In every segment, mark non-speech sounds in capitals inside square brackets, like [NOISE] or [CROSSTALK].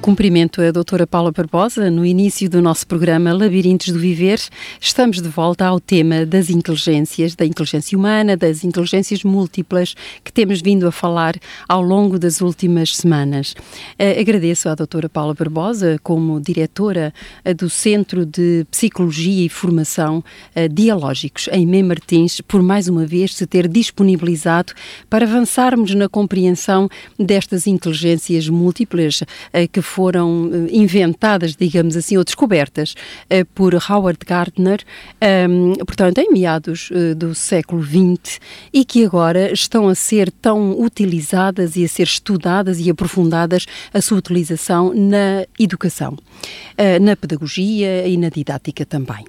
Cumprimento a doutora Paula Barbosa. No início do nosso programa Labirintos do Viver, estamos de volta ao tema das inteligências, da inteligência humana, das inteligências múltiplas que temos vindo a falar ao longo das últimas semanas. Uh, agradeço à doutora Paula Barbosa, como diretora uh, do Centro de Psicologia e Formação uh, Dialógicos em Mem Martins, por mais uma vez se ter disponibilizado para avançarmos na compreensão destas inteligências múltiplas que foram eh, inventadas, digamos assim, ou descobertas uh, por Howard Gardner, um, portanto, em meados uh, do século XX, e que agora estão a ser tão utilizadas e a ser estudadas e aprofundadas a sua utilização na educação, na pedagogia e na didática também.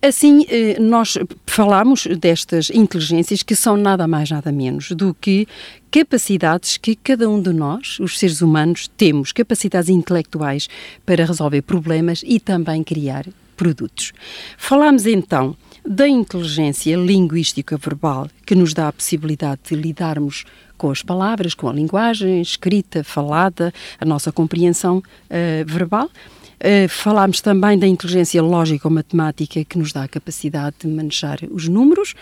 Assim, nós falamos destas inteligências que são nada mais, nada menos do que capacidades que cada um de nós, os seres humanos, temos, capacidades intelectuais para resolver problemas e também criar produtos. Falamos então da inteligência linguística verbal, que nos dá a possibilidade de lidarmos com as palavras, com a linguagem escrita, falada, a nossa compreensão uh, verbal. Uh, falámos também da inteligência lógico-matemática que nos dá a capacidade de manejar os números.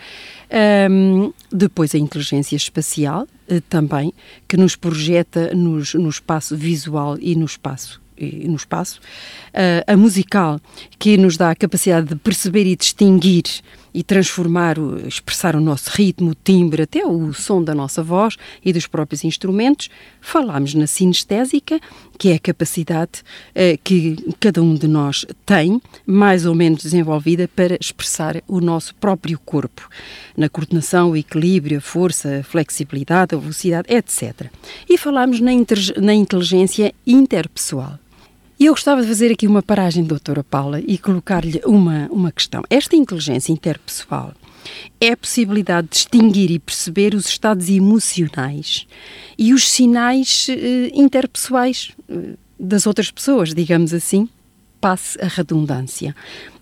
Um, depois a inteligência espacial uh, também, que nos projeta nos, no espaço visual e no espaço no espaço, uh, a musical, que nos dá a capacidade de perceber e distinguir e transformar, expressar o nosso ritmo, o timbre, até o som da nossa voz e dos próprios instrumentos. Falámos na sinestésica, que é a capacidade uh, que cada um de nós tem, mais ou menos desenvolvida, para expressar o nosso próprio corpo, na coordenação, o equilíbrio, a força, a flexibilidade, a velocidade, etc. E falámos na, na inteligência interpessoal. E eu gostava de fazer aqui uma paragem, doutora Paula, e colocar-lhe uma, uma questão. Esta inteligência interpessoal é a possibilidade de distinguir e perceber os estados emocionais e os sinais eh, interpessoais eh, das outras pessoas, digamos assim, passe a redundância.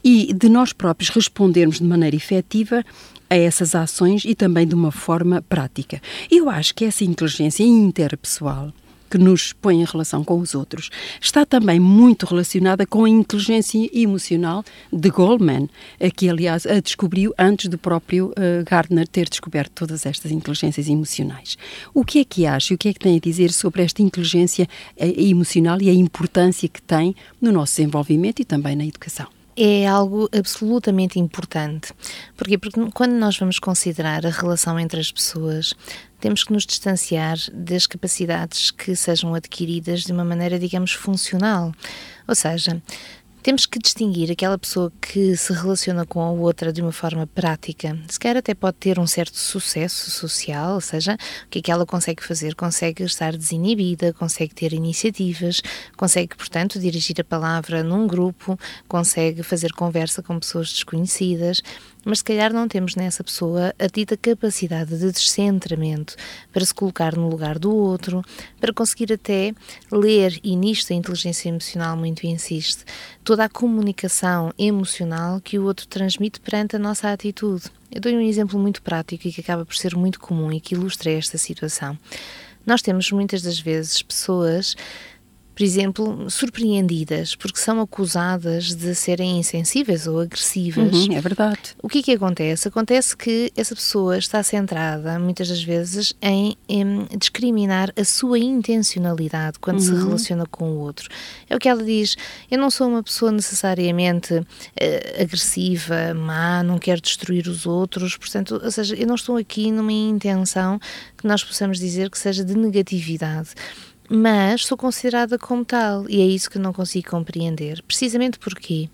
E de nós próprios respondermos de maneira efetiva a essas ações e também de uma forma prática. Eu acho que essa inteligência interpessoal que nos põe em relação com os outros, está também muito relacionada com a inteligência emocional de Goldman, que aliás a descobriu antes do próprio uh, Gardner ter descoberto todas estas inteligências emocionais. O que é que acha o que é que tem a dizer sobre esta inteligência uh, emocional e a importância que tem no nosso desenvolvimento e também na educação? É algo absolutamente importante. Porquê? Porque quando nós vamos considerar a relação entre as pessoas, temos que nos distanciar das capacidades que sejam adquiridas de uma maneira, digamos, funcional. Ou seja, temos que distinguir aquela pessoa que se relaciona com a outra de uma forma prática. Se calhar até pode ter um certo sucesso social, ou seja, o que é que ela consegue fazer? Consegue estar desinibida, consegue ter iniciativas, consegue, portanto, dirigir a palavra num grupo, consegue fazer conversa com pessoas desconhecidas mas se calhar não temos nessa pessoa a dita capacidade de descentramento para se colocar no lugar do outro, para conseguir até ler, e nisto a inteligência emocional muito insiste, toda a comunicação emocional que o outro transmite perante a nossa atitude. Eu dou um exemplo muito prático e que acaba por ser muito comum e que ilustra esta situação. Nós temos muitas das vezes pessoas por exemplo, surpreendidas porque são acusadas de serem insensíveis ou agressivas. Uhum, é verdade. O que é que acontece? Acontece que essa pessoa está centrada, muitas das vezes, em, em discriminar a sua intencionalidade quando uhum. se relaciona com o outro. É o que ela diz: eu não sou uma pessoa necessariamente uh, agressiva, má, não quero destruir os outros, portanto, ou seja, eu não estou aqui numa intenção que nós possamos dizer que seja de negatividade mas sou considerada como tal e é isso que não consigo compreender. Precisamente porque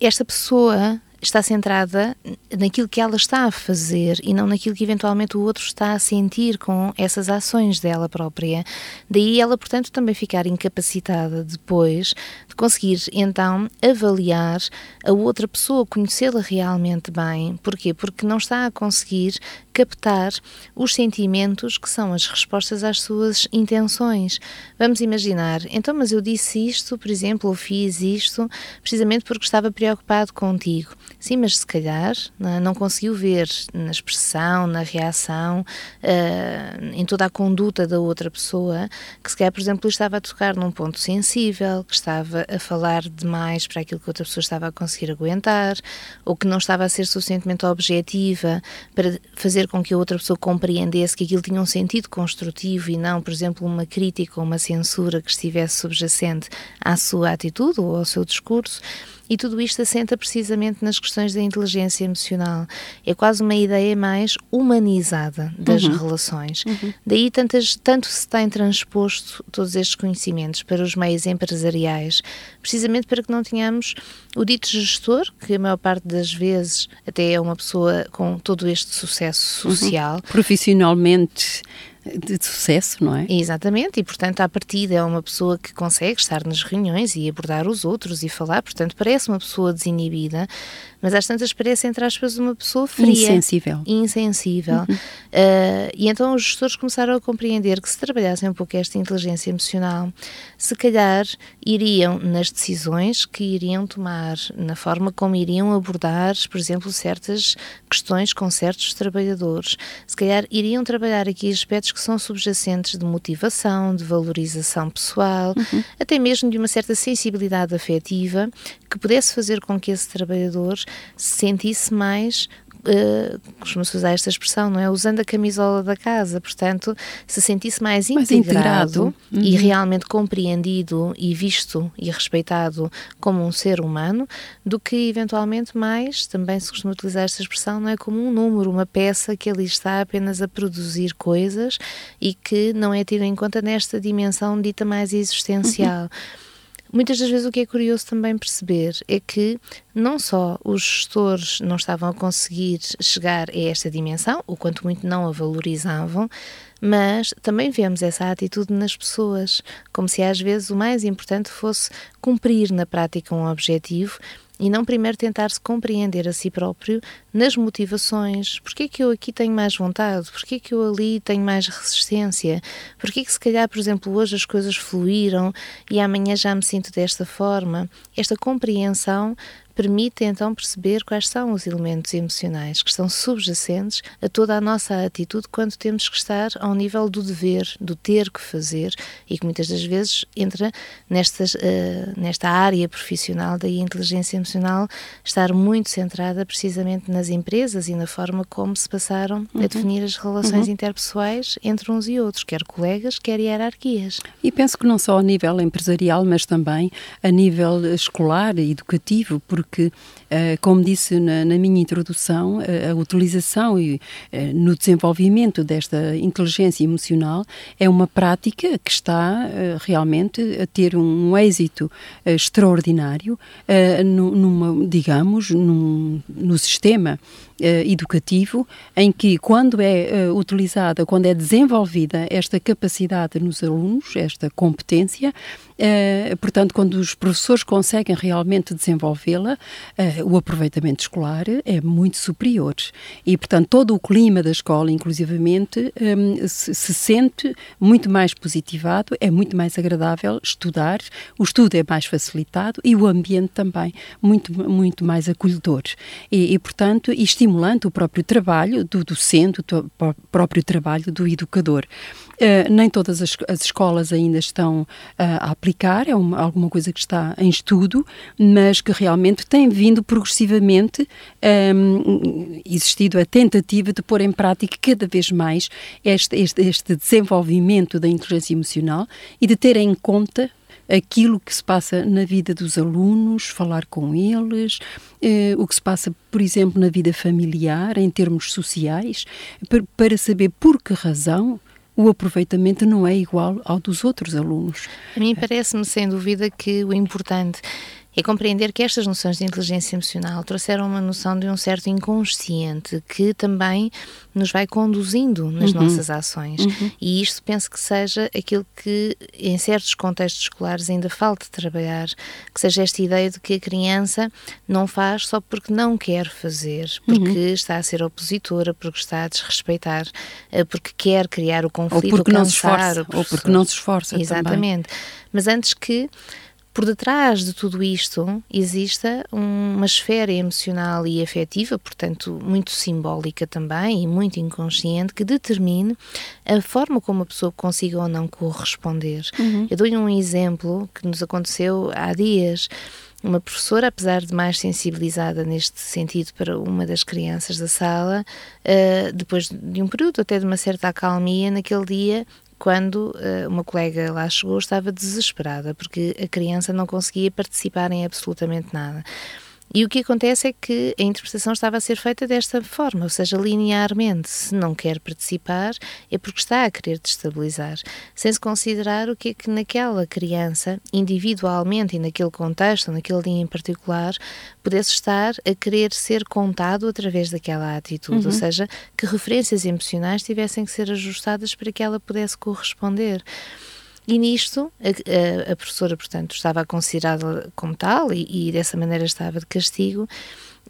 esta pessoa está centrada naquilo que ela está a fazer e não naquilo que eventualmente o outro está a sentir com essas ações dela própria. Daí ela, portanto, também ficar incapacitada depois de conseguir então avaliar a outra pessoa, conhecê-la realmente bem. Porquê? Porque não está a conseguir captar os sentimentos que são as respostas às suas intenções. Vamos imaginar, então, mas eu disse isto, por exemplo, ou fiz isto, precisamente porque estava preocupado contigo. Sim, mas se calhar não, é? não conseguiu ver na expressão, na reação, uh, em toda a conduta da outra pessoa, que se calhar, por exemplo, estava a tocar num ponto sensível, que estava a falar demais para aquilo que outra pessoa estava a conseguir aguentar, ou que não estava a ser suficientemente objetiva para fazer com que a outra pessoa compreendesse que aquilo tinha um sentido construtivo e não, por exemplo, uma crítica ou uma censura que estivesse subjacente à sua atitude ou ao seu discurso. E tudo isto assenta precisamente nas questões da inteligência emocional. É quase uma ideia mais humanizada das uhum. relações. Uhum. Daí tantas, tanto se tem transposto todos estes conhecimentos para os meios empresariais, precisamente para que não tenhamos o dito gestor, que a maior parte das vezes até é uma pessoa com todo este sucesso uhum. social. Uhum. Profissionalmente de sucesso, não é? Exatamente, e portanto, à partida é uma pessoa que consegue estar nas reuniões e abordar os outros e falar, portanto, parece uma pessoa desinibida, mas às tantas parece, entre aspas, uma pessoa fria. Insensível. Insensível. Uhum. Uh, e então os gestores começaram a compreender que se trabalhassem um pouco esta inteligência emocional, se calhar iriam nas decisões que iriam tomar, na forma como iriam abordar, por exemplo, certas questões com certos trabalhadores, se calhar iriam trabalhar aqui aspectos que são subjacentes de motivação, de valorização pessoal, uhum. até mesmo de uma certa sensibilidade afetiva que pudesse fazer com que esse trabalhador sentisse mais Uh, costuma-se usar esta expressão, não é? Usando a camisola da casa, portanto, se sentisse mais, mais integrado, uhum. e realmente compreendido e visto e respeitado como um ser humano, do que eventualmente mais, também se costuma utilizar esta expressão, não é? Como um número, uma peça que ali está apenas a produzir coisas e que não é tido em conta nesta dimensão dita mais existencial. Uhum. Muitas das vezes o que é curioso também perceber é que não só os gestores não estavam a conseguir chegar a esta dimensão, ou quanto muito não a valorizavam, mas também vemos essa atitude nas pessoas, como se às vezes o mais importante fosse cumprir na prática um objetivo e não primeiro tentar se compreender a si próprio nas motivações. Porquê que eu aqui tenho mais vontade? Porquê que eu ali tenho mais resistência? Porquê que se calhar, por exemplo, hoje as coisas fluíram e amanhã já me sinto desta forma? Esta compreensão permite então perceber quais são os elementos emocionais que estão subjacentes a toda a nossa atitude quando temos que estar ao nível do dever, do ter que fazer e que muitas das vezes entra nestas, uh, nesta área profissional da inteligência emocional estar muito centrada precisamente nas empresas e na forma como se passaram uhum. a definir as relações uhum. interpessoais entre uns e outros, quer colegas, quer hierarquias. E penso que não só a nível empresarial, mas também a nível escolar e educativo, porque eh, como disse na, na minha introdução, a, a utilização e eh, no desenvolvimento desta inteligência emocional é uma prática que está eh, realmente a ter um êxito extraordinário numa, digamos, num, no sistema educativo em que quando é utilizada, quando é desenvolvida esta capacidade nos alunos, esta competência, Uh, portanto, quando os professores conseguem realmente desenvolvê-la, o aproveitamento escolar é muito superior. E, portanto, todo o clima da escola, inclusivamente, um, se, se, sente muito mais positivado, é muito mais agradável estudar, o estudo é mais facilitado e o ambiente também muito, muito mais acolhedor. E, e portanto, estimulante o próprio trabalho do docente, o próprio trabalho do educador. Uh, nem todas as, as, escolas ainda estão uh, a aplicar, é uma, alguma coisa que está em estudo, mas que realmente tem vindo progressivamente um, ehm, existido a tentativa de pôr em prática cada vez mais este, este, este desenvolvimento da inteligência emocional e de ter em conta aquilo que se passa na vida dos alunos, falar com eles, eh, o que se passa, por exemplo, na vida familiar, em termos sociais, para, saber por que razão o aproveitamento não é igual ao dos outros alunos. A mim parece-me, sem dúvida, que o importante é compreender que estas noções de inteligência emocional trouxeram uma noção de um certo inconsciente que também nos vai conduzindo nas uhum. nossas ações. Uhum. E isto penso que seja aquilo que, em certos contextos escolares, ainda falta trabalhar, que seja esta ideia de que a criança não faz só porque não quer fazer, porque uhum. está a ser opositora, porque está a desrespeitar, eh, porque quer criar o conflito, ou porque não se esforça, ou porque não se esforça Exatamente. Também. Mas antes que por detrás de tudo isto exista uma esfera emocional e afetiva, portanto, muito simbólica também e muito inconsciente, que determine a forma como a pessoa consiga ou não corresponder. Uhum. Eu dou-lhe um exemplo que nos aconteceu há dias. Uma professora, apesar de mais sensibilizada neste sentido para uma das crianças da sala, uh, depois de um período até de uma certa acalmia, naquele dia quando uh, uma colega lá chegou, estava desesperada porque a criança não conseguia participar em absolutamente nada. E o que acontece é que a interpretação estava a ser feita desta forma, ou seja, linearmente. Se não quer participar, é porque está a querer destabilizar, sem se considerar o que é que naquela criança, individualmente e naquele contexto, naquele dia em particular, pudesse estar a querer ser contado através daquela atitude, uhum. ou seja, que referências emocionais tivessem que ser ajustadas para que ela pudesse corresponder. E nisto, a, a, a professora, portanto, estava considerada como tal e, e dessa maneira estava de castigo.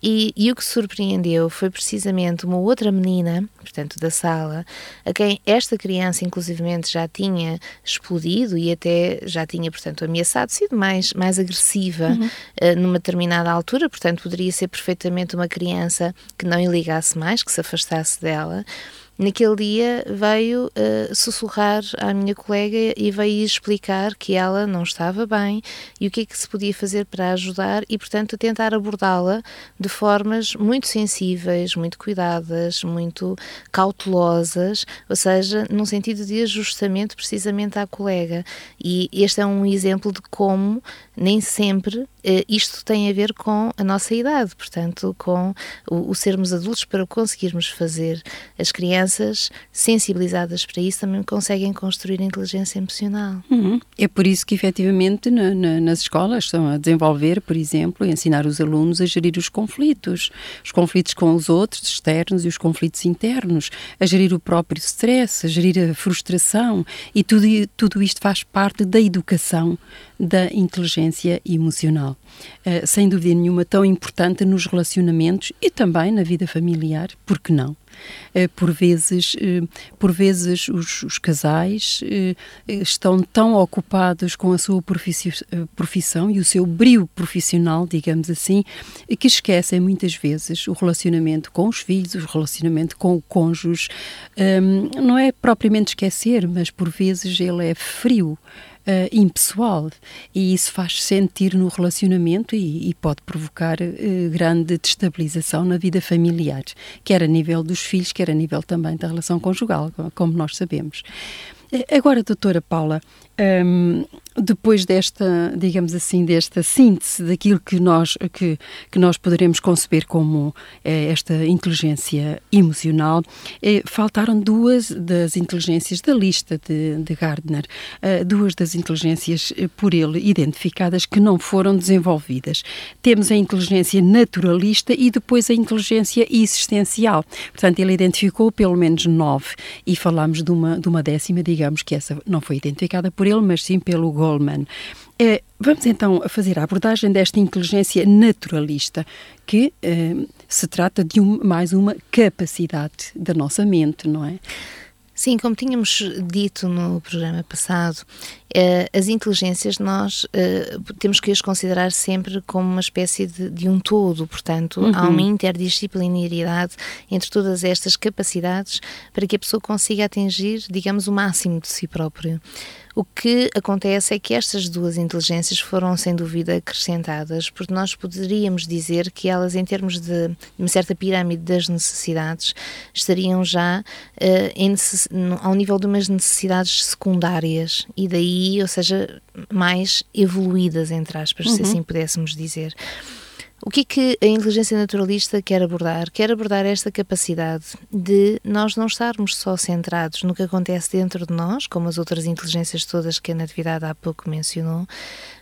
E, e, o que surpreendeu foi precisamente uma outra menina, portanto, da sala, a quem esta criança, inclusivamente, já tinha explodido e até já tinha, portanto, ameaçado, sido mais, mais agressiva uhum. uh, numa determinada altura, portanto, poderia ser perfeitamente uma criança que não lhe ligasse mais, que se afastasse dela naquele dia veio uh, sussurrar à minha colega e veio explicar que ela não estava bem e o que é que se podia fazer para ajudar e, portanto, tentar abordá-la de formas muito sensíveis, muito cuidadas, muito cautelosas, ou seja, num sentido de ajustamento precisamente à colega. E este é um exemplo de como nem sempre isto tem a ver com a nossa idade, portanto, com o, o, sermos adultos para conseguirmos fazer. As crianças sensibilizadas para isso também conseguem construir inteligência emocional. Uhum. É por isso que, efetivamente, na, na, nas escolas estão a desenvolver, por exemplo, ensinar os alunos a gerir os conflitos, os conflitos com os outros, externos, e os conflitos internos, a gerir o próprio stress, a gerir a frustração, e tudo, tudo isto faz parte da educação da inteligência emocional. Uh, sem dúvida nenhuma, tão importante nos relacionamentos e também na vida familiar, por que não? Uh, por vezes, uh, por vezes os, os casais estão tão ocupados com a sua profissão e o seu brilho profissional, digamos assim, que esquecem muitas vezes o relacionamento com os filhos, o relacionamento com o cônjuge. Um, não é propriamente esquecer, mas por vezes ele é frio uh, impessoal e isso faz sentir no relacionamento e, e pode provocar uh, grande destabilização na vida familiar, quer a nível dos filhos, quer a nível também da relação conjugal, como nós sabemos. Eh, agora, doutora Paula, um, depois desta, digamos assim, desta síntese daquilo que nós, que, que nós poderemos conceber como é, esta inteligência emocional, é, faltaram duas das inteligências da lista de, de Gardner, uh, duas das inteligências por ele identificadas que não foram desenvolvidas. Temos a inteligência naturalista e depois a inteligência existencial. Portanto, ele identificou pelo menos nove e falamos de uma, de uma décima, digamos que essa não foi identificada por ele, mas sim pelo Goldman. É, vamos então fazer a abordagem desta inteligência naturalista, que é, se trata de um, mais uma capacidade da nossa mente, não é? Sim, como tínhamos dito no programa passado, as inteligências nós eh, temos que as considerar sempre como uma espécie de, de um todo, portanto, uhum. há uma interdisciplinaridade entre todas estas capacidades para que a pessoa consiga atingir, digamos, o máximo de si próprio. O que acontece é que estas duas inteligências foram, sem dúvida, acrescentadas, porque nós poderíamos dizer que elas, em termos de, uma certa pirâmide das necessidades, estariam já uh, em, ao nível de umas necessidades secundárias e daí, ou seja, mais evoluídas, entre aspas, uhum. se assim pudéssemos dizer. O que é que a inteligência naturalista quer abordar? Quer abordar esta capacidade de nós não estarmos só centrados no que acontece dentro de nós, como as outras inteligências todas que a Natividade há pouco mencionou,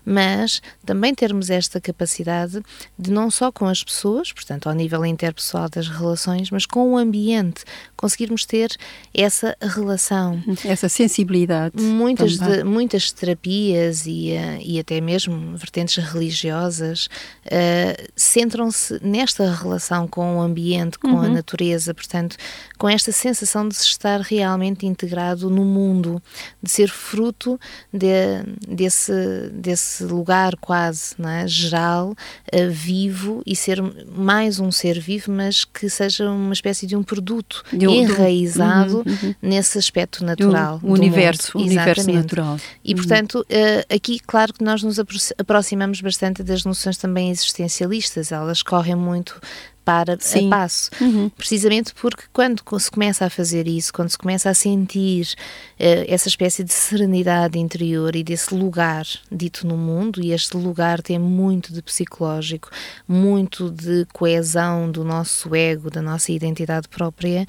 mas também termos esta capacidade de não só com as pessoas, portanto, ao nível interpessoal das relações, mas com o ambiente, conseguirmos ter essa relação. Essa sensibilidade. Muitas, de, muitas terapias e, uh, e até mesmo vertentes religiosas uh, centram-se nesta relação com o ambiente, com uhum. a natureza, portanto, com esta sensação de se estar realmente integrado no mundo, de ser fruto de, desse, desse lugar quase é? geral, uh, vivo e ser mais um ser vivo, mas que seja uma espécie de um produto de um, enraizado uhum, uhum. nesse aspecto natural. O universo, universo natural. E, uhum. portanto, uh, aqui, claro que nós nos aproximamos bastante das noções também existencialistas, elas correm muito para Sim. a passo. Uhum. Precisamente porque quando se começa a fazer isso, quando se começa a sentir uh, essa espécie de serenidade interior e desse lugar dito no mundo, e este lugar tem muito de psicológico, muito de coesão do nosso ego, da nossa identidade própria,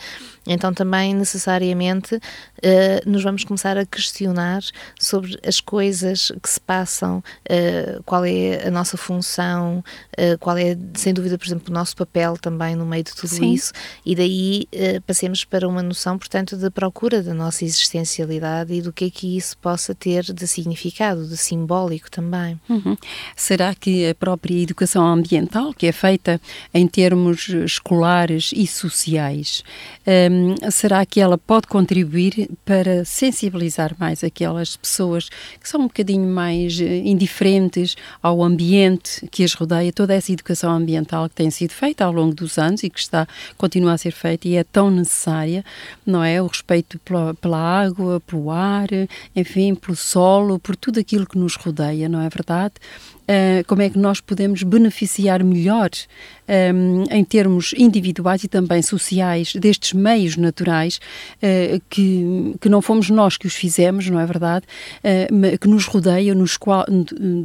então também necessariamente uh, nos vamos começar a questionar sobre as coisas que se passam, uh, qual é a nossa função, qual é, sem dúvida, por exemplo, o nosso papel papel também no meio de tudo Sim. isso, e daí uh, passemos para uma noção, portanto, da procura da nossa existencialidade e do que é que isso possa ter de significado, de simbólico também. Uhum. Será que a própria educação ambiental, que é feita em termos escolares e sociais, um, será que ela pode contribuir para sensibilizar mais aquelas pessoas que são um bocadinho mais eh, indiferentes ao ambiente que as rodeia, toda essa educação ambiental que tem sido feita ao longo dos anos e que está continua a ser feita e é tão necessária, não é? O respeito pela, pela água, pelo ar, enfim, pelo solo, por tudo aquilo que nos rodeia, não é verdade? Uh, como é que nós podemos beneficiar melhor um, em termos individuais e também sociais destes meios naturais uh, que, que não fomos nós que os fizemos, não é verdade? Uh, que nos rodeiam, nos qual,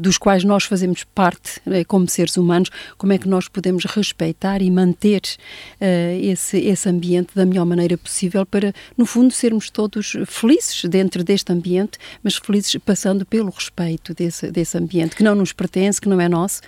dos quais nós fazemos parte uh, como seres humanos, como é que nós podemos respeitar e manter esse, esse ambiente da melhor maneira possível para, no fundo, sermos todos felizes dentro deste ambiente, mas felizes passando pelo respeito desse, desse ambiente que não nos pertence, que não é nosso,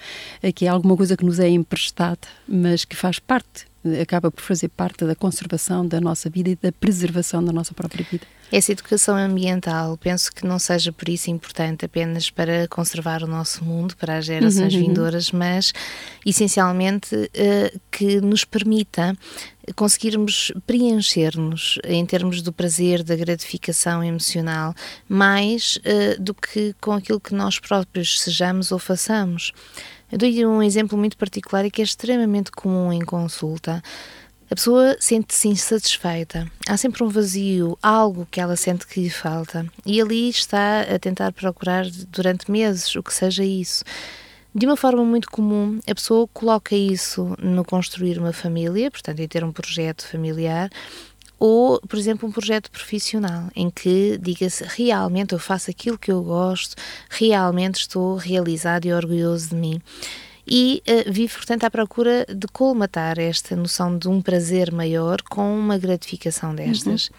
que é alguma coisa que nos é emprestada mas que faz parte, acaba por fazer parte da conservação da nossa vida e da preservação da nossa própria vida. Essa educação ambiental, penso que não seja por isso importante apenas para conservar o nosso mundo, para as gerações uhum, uhum. vindouras, mas essencialmente uh, que nos permita conseguirmos preencher-nos em termos do prazer, da gratificação emocional, mais uh, do que com aquilo que nós próprios sejamos ou façamos. Eu dou-lhe um exemplo muito particular e que é extremamente comum em consulta. A pessoa sente-se insatisfeita, há sempre um vazio, algo que ela sente que lhe falta, e ali está a tentar procurar durante meses o que seja isso. De uma forma muito comum, a pessoa coloca isso no construir uma família, portanto, em ter um projeto familiar, ou, por exemplo, um projeto profissional em que diga-se realmente eu faço aquilo que eu gosto, realmente estou realizado e orgulhoso de mim. E uh, vive, portanto, à procura de colmatar esta noção de um prazer maior com uma gratificação destas. Uhum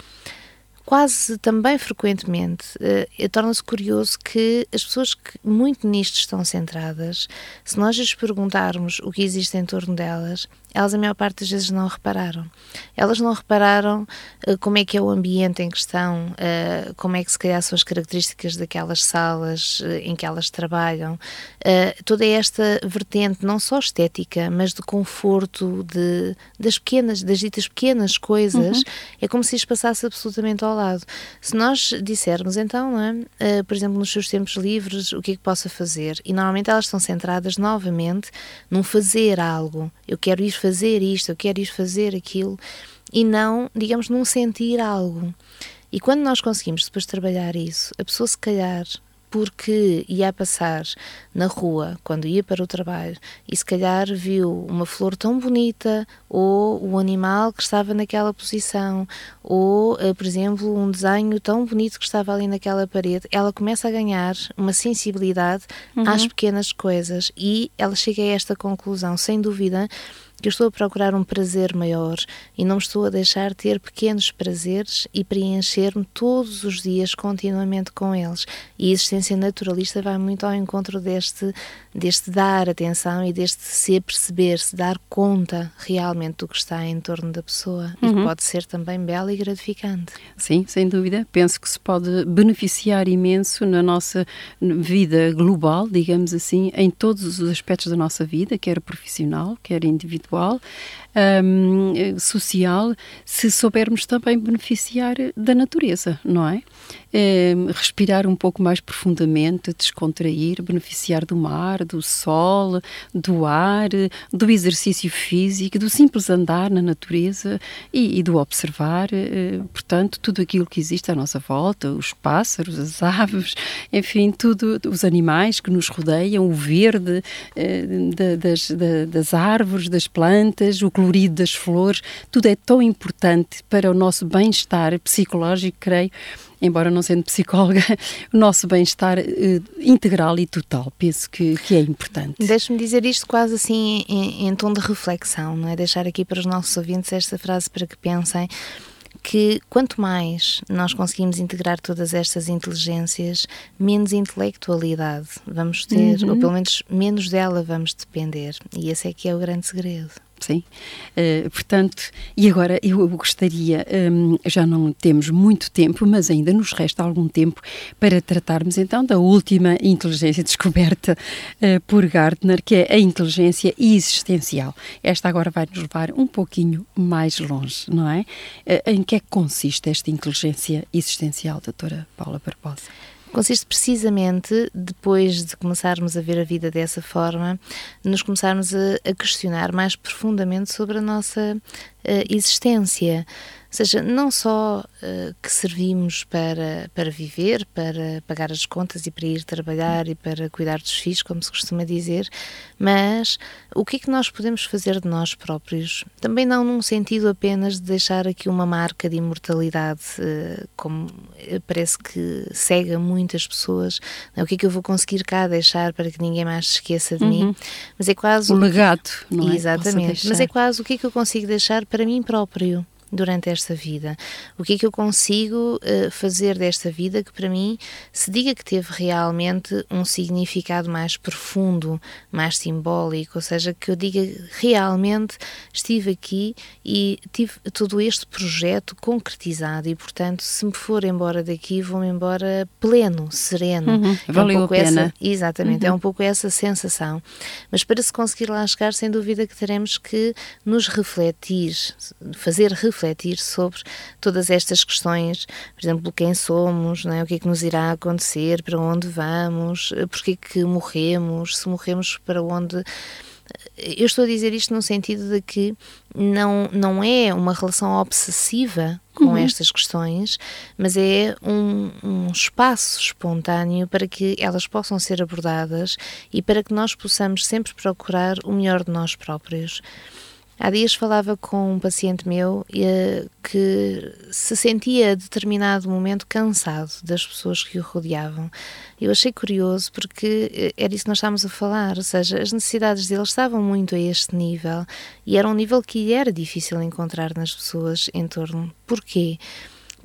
quase também frequentemente uh, torna-se curioso que as pessoas que muito nisto estão centradas, se nós lhes perguntarmos o que existe em torno delas, elas a maior parte das vezes não repararam. Elas não repararam uh, como é que é o ambiente em questão, uh, como é que se calhar são as características daquelas salas uh, em que elas trabalham, toda esta vertente não só estética, mas de conforto, de, das pequenas, das ditas pequenas coisas, uhum. é como se isto passasse absolutamente ao lado. Se nós dissermos então, é? por exemplo, nos seus tempos livres, o que é que possa fazer? E normalmente elas estão centradas novamente num fazer algo. Eu quero ir fazer isto, eu quero ir fazer aquilo, e não, digamos, num sentir algo. E quando nós conseguimos depois trabalhar isso, a pessoa se calhar porque ia passar na rua quando ia para o trabalho e se calhar viu uma flor tão bonita ou o animal que estava naquela posição ou, eh, por exemplo, um desenho tão bonito que estava ali naquela parede, ela começa a ganhar uma sensibilidade uhum. às pequenas coisas e ela chega a esta conclusão, sem dúvida, que eu estou a procurar um prazer maior e não me estou a deixar ter pequenos prazeres e preencher-me todos os dias continuamente com eles. E a existência naturalista vai muito ao encontro deste, deste dar atenção e deste se perceber, se dar conta realmente do que está em torno da pessoa uhum. e que pode ser também belo e gratificante. Sim, sem dúvida. Penso que se pode beneficiar imenso na nossa vida global, digamos assim, em todos os aspectos da nossa vida, quer profissional, quer individual, um, social, se soubermos também beneficiar da natureza, não é? Um, respirar um pouco mais profundamente, descontrair, beneficiar do mar, do sol, do ar, do exercício físico, do simples andar na natureza e, e do observar, uh, portanto, tudo aquilo que existe à nossa volta, os pássaros, as aves, enfim, tudo, os animais que nos rodeiam, o verde uh, da, das, da, das árvores, das plantas, o colorido das flores, tudo é tão importante para o nosso bem-estar psicológico, creio, embora não sendo psicóloga, [LAUGHS] o nosso bem-estar uh, integral e total. Penso que, que é importante. Deixe-me dizer isto quase assim em, em, tom de reflexão, não é? Deixar aqui para os nossos ouvintes esta frase para que pensem que quanto mais nós conseguimos integrar todas estas inteligências, menos intelectualidade vamos ter, uhum. ou pelo menos menos dela vamos depender. E esse é que é o grande segredo. Sim. Uh, portanto, e agora eu gostaria, um, já não temos muito tempo, mas ainda nos resta algum tempo para tratarmos então da última inteligência descoberta uh, por Gardner, que é a inteligência existencial. Esta agora vai nos levar um pouquinho mais longe, não é? Uh, em que é que consiste esta inteligência existencial, doutora Paula Barbosa? Consiste precisamente, depois de começarmos a ver a vida dessa forma, nos começarmos a, a questionar mais profundamente sobre a nossa uh, existência. Ou seja, não só uh, que servimos para, para viver, para pagar as contas e para ir trabalhar e para cuidar dos filhos, como se costuma dizer, mas o que é que nós podemos fazer de nós próprios? Também não num sentido apenas de deixar aqui uma marca de imortalidade, uh, como parece que cega muitas pessoas. O que é que eu vou conseguir cá deixar para que ninguém mais se esqueça de uhum. mim? Mas é quase. O legado, não é? Exatamente. Mas é quase o que é que eu consigo deixar para mim próprio durante esta vida? O que é que eu consigo uh, fazer desta vida que para mim se diga que teve realmente um significado mais profundo, mais simbólico, ou seja, que eu diga realmente estive aqui e tive todo este projeto concretizado e, portanto, se me for embora daqui, vou-me embora pleno, sereno. Uhum, é valeu um a pena. Essa, exatamente, é uhum. é um pouco essa sensação. Mas para se conseguir lá chegar, sem dúvida que teremos que nos refletir, fazer refletir refletir sobre todas estas questões, por exemplo, quem somos, não é? o que é que nos irá acontecer, para onde vamos, porque é que morremos, se morremos para onde eu estou a dizer isto no sentido de que não, não é uma relação obsessiva com uhum. estas questões, mas é um, um, espaço espontâneo para que elas possam ser abordadas e para que nós possamos sempre procurar o melhor de nós próprios. Há dias falava com um paciente meu uh, que se sentia a determinado momento cansado das pessoas que o rodeavam. Eu achei curioso porque eh, era isso que nós estávamos a falar, ou seja, as necessidades dele estavam muito a este nível e era um nível que era difícil encontrar nas pessoas em torno. Porquê?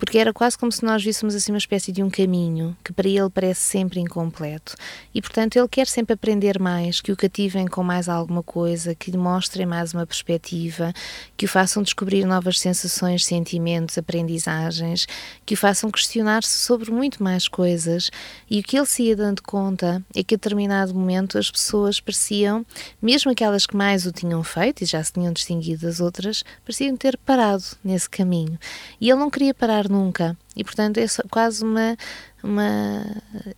Porque era quase como se nós víssemos assim uma espécie de um caminho que para ele parece sempre incompleto. E portanto ele quer sempre aprender mais, que o cativem com mais alguma coisa, que lhe mostrem mais uma perspectiva, que o façam descobrir novas sensações, sentimentos, aprendizagens, que o façam questionar-se sobre muito mais coisas. E o que ele se ia dando conta é que a determinado momento as pessoas pareciam, mesmo aquelas que mais o tinham feito e já se tinham distinguido das outras, pareciam ter parado nesse caminho. E ele não queria parar nunca. E, portanto, é quase uma, uma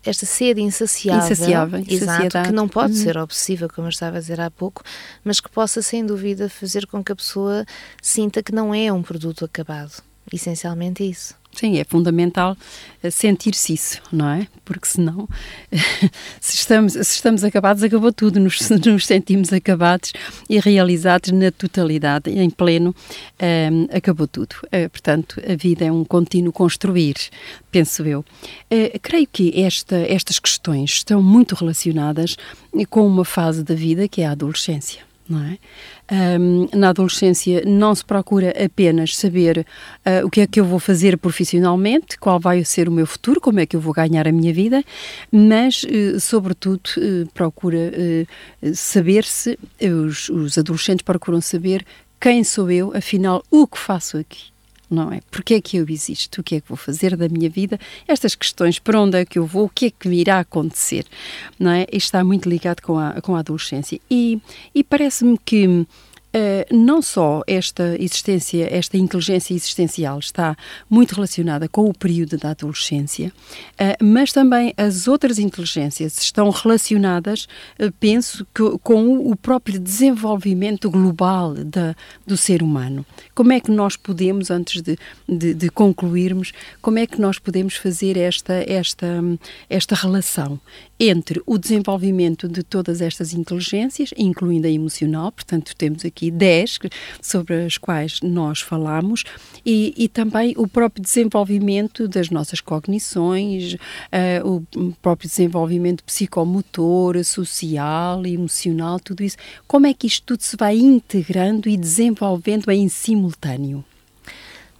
esta sede insaciável, insaciável exato, que não pode uhum. ser obsessiva, como eu estava a dizer há pouco, mas que possa, sem dúvida, fazer com que a pessoa sinta que não é um produto acabado. Essencialmente isso. Sim, é fundamental eh, sentir-se isso, não é? Porque senão, [LAUGHS] se estamos, se estamos acabados, acabou tudo, nos, [LAUGHS] nos sentimos acabados e realizados na totalidade, em pleno, um, ehm, acabou tudo. Uh, portanto, a vida é um contínuo construir, penso eu. Uh, creio que esta, estas questões estão muito relacionadas com uma fase da vida que é a adolescência é? Um, na adolescência não se procura apenas saber uh, o que é que eu vou fazer profissionalmente, qual vai ser o meu futuro, como é que eu vou ganhar a minha vida, mas, uh, sobretudo, uh, procura saber-se, os, os adolescentes procuram saber quem sou eu, afinal, o que faço aqui não é? Porque é que eu existo? O que é que vou fazer da minha vida? Estas questões, para onde é que eu vou? O que é que me irá acontecer? Não é? Isto está muito ligado com a, com a adolescência. E, e parece-me que Uh, não só esta existência, esta inteligência existencial está muito relacionada com o período da adolescência, uh, mas também as outras inteligências estão relacionadas, uh, penso, que, com o próprio desenvolvimento global da, do ser humano. Como é que nós podemos, antes de, de, de, concluirmos, como é que nós podemos fazer esta, esta, esta relação entre o desenvolvimento de todas estas inteligências, incluindo a emocional, portanto, temos aqui 10 sobre as quais nós falamos, e, e também o próprio desenvolvimento das nossas cognições, uh, o próprio desenvolvimento psicomotor, social, emocional, tudo isso. Como é que isto tudo se vai integrando e desenvolvendo em simultâneo?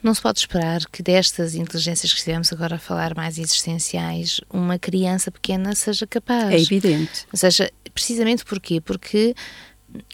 Não se pode esperar que destas inteligências que estivemos agora a falar mais existenciais, uma criança pequena seja capaz. É evidente. Ou seja, precisamente porquê? Porque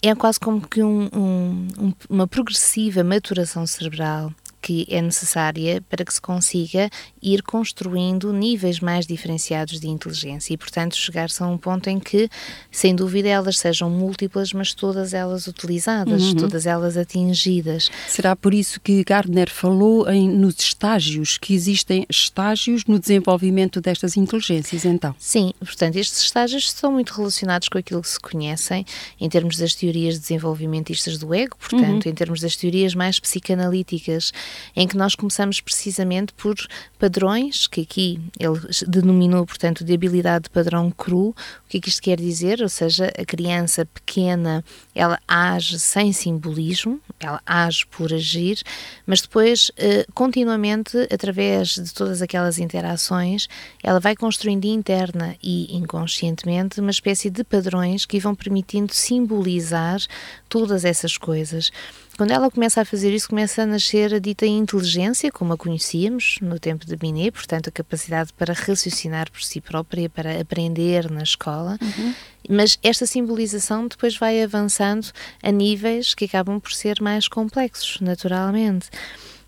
é quase como que um, um, uma progressiva maturação cerebral que é necessária para que se consiga ir construindo níveis mais diferenciados de inteligência e, portanto, chegar-se a um ponto em que, sem dúvida, elas sejam múltiplas, mas todas elas utilizadas, uhum. todas elas atingidas. Será por isso que Gardner falou em, nos estágios, que existem estágios no desenvolvimento destas inteligências, então? Sim, portanto, estes estágios são muito relacionados com aquilo que se conhecem em termos das teorias desenvolvimentistas do ego, portanto, uhum. em termos das teorias mais psicanalíticas em que nós começamos precisamente por padrões, que aqui ele denominou, portanto, de habilidade de padrão cru. O que é que isto quer dizer? Ou seja, a criança pequena, ela age sem simbolismo, ela age por agir, mas depois, eh, continuamente, através de todas aquelas interações, ela vai construindo interna e inconscientemente uma espécie de padrões que vão permitindo simbolizar todas essas coisas. Quando ela começa a fazer isso, começa a nascer a dita inteligência, como a conhecíamos no tempo de Binet, portanto, a capacidade para raciocinar por si própria, para aprender na escola. Uhum. Mas esta simbolização depois vai avançando a níveis que acabam por ser mais complexos, naturalmente.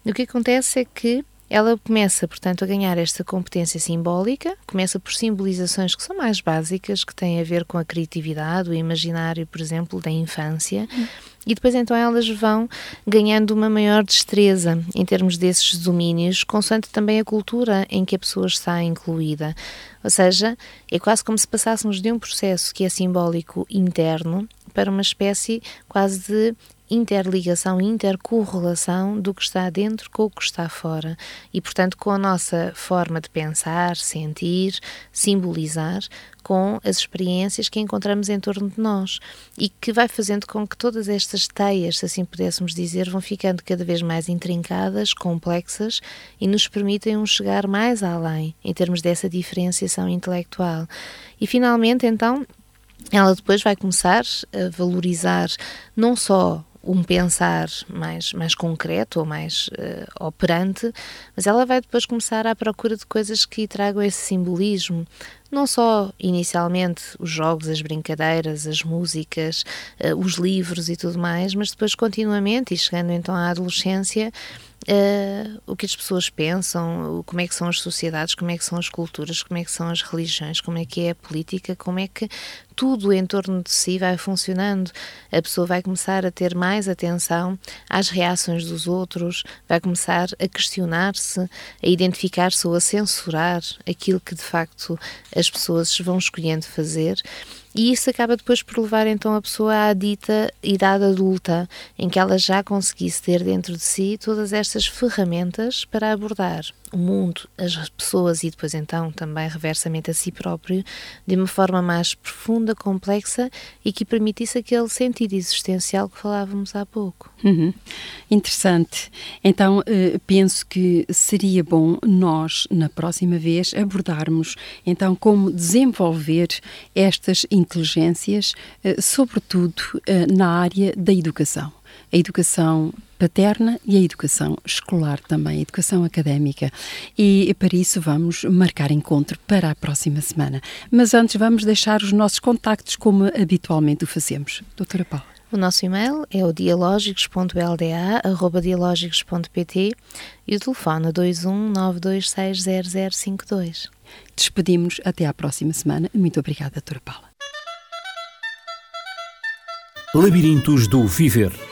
O que acontece é que ela começa, portanto, a ganhar esta competência simbólica, começa por simbolizações que são mais básicas, que têm a ver com a criatividade, o imaginário, por exemplo, da infância. Uhum e depois então elas vão ganhando uma maior destreza em termos desses domínios, consoante também a cultura em que a pessoa está incluída. Ou seja, é quase como se passássemos de um processo que é simbólico interno para uma espécie quase de interligação, intercorrelação do que está dentro com o que está fora e, portanto, com a nossa forma de pensar, sentir, simbolizar, com as experiências que encontramos em torno de nós e que vai fazendo com que todas estas teias, se assim pudéssemos dizer, vão ficando cada vez mais intrincadas, complexas e nos permitem um chegar mais além em termos dessa diferenciação intelectual. E finalmente, então, ela depois vai começar a valorizar não só um pensar mais, mais concreto ou mais uh, operante, mas ela vai depois começar à procura de coisas que tragam esse simbolismo. Não só inicialmente os jogos, as brincadeiras, as músicas, uh, os livros e tudo mais, mas depois continuamente, e chegando então à adolescência, Uh, o que as pessoas pensam, como é que são as sociedades, como é que são as culturas, como é que são as religiões, como é que é a política, como é que tudo em torno de si vai funcionando. A pessoa vai começar a ter mais atenção às reações dos outros, vai começar a questionar-se, a identificar-se ou a censurar aquilo que de facto as pessoas vão escolhendo fazer. E isso acaba depois por levar então a pessoa à dita idade adulta, em que ela já conseguisse ter dentro de si todas estas ferramentas para abordar o mundo, as pessoas e depois então também reversamente a si próprio de uma forma mais profunda complexa e que permitisse aquele sentido existencial que falávamos há pouco. Uhum. Interessante. Então, eh, penso que seria bom nós, na próxima vez, abordarmos então como desenvolver estas inteligências, eh, sobretudo eh, na área da educação. A educação paterna e a educação escolar também, a educação académica. E para isso vamos marcar encontro para a próxima semana. Mas antes vamos deixar os nossos contactos como habitualmente o fazemos. Doutora Paula. O nosso e-mail é o dialógicos.lda.dialógicos.pt e o telefone 21 926 0052. Despedimos até à próxima semana. Muito obrigada, doutora Paula. Labirintos do Viver.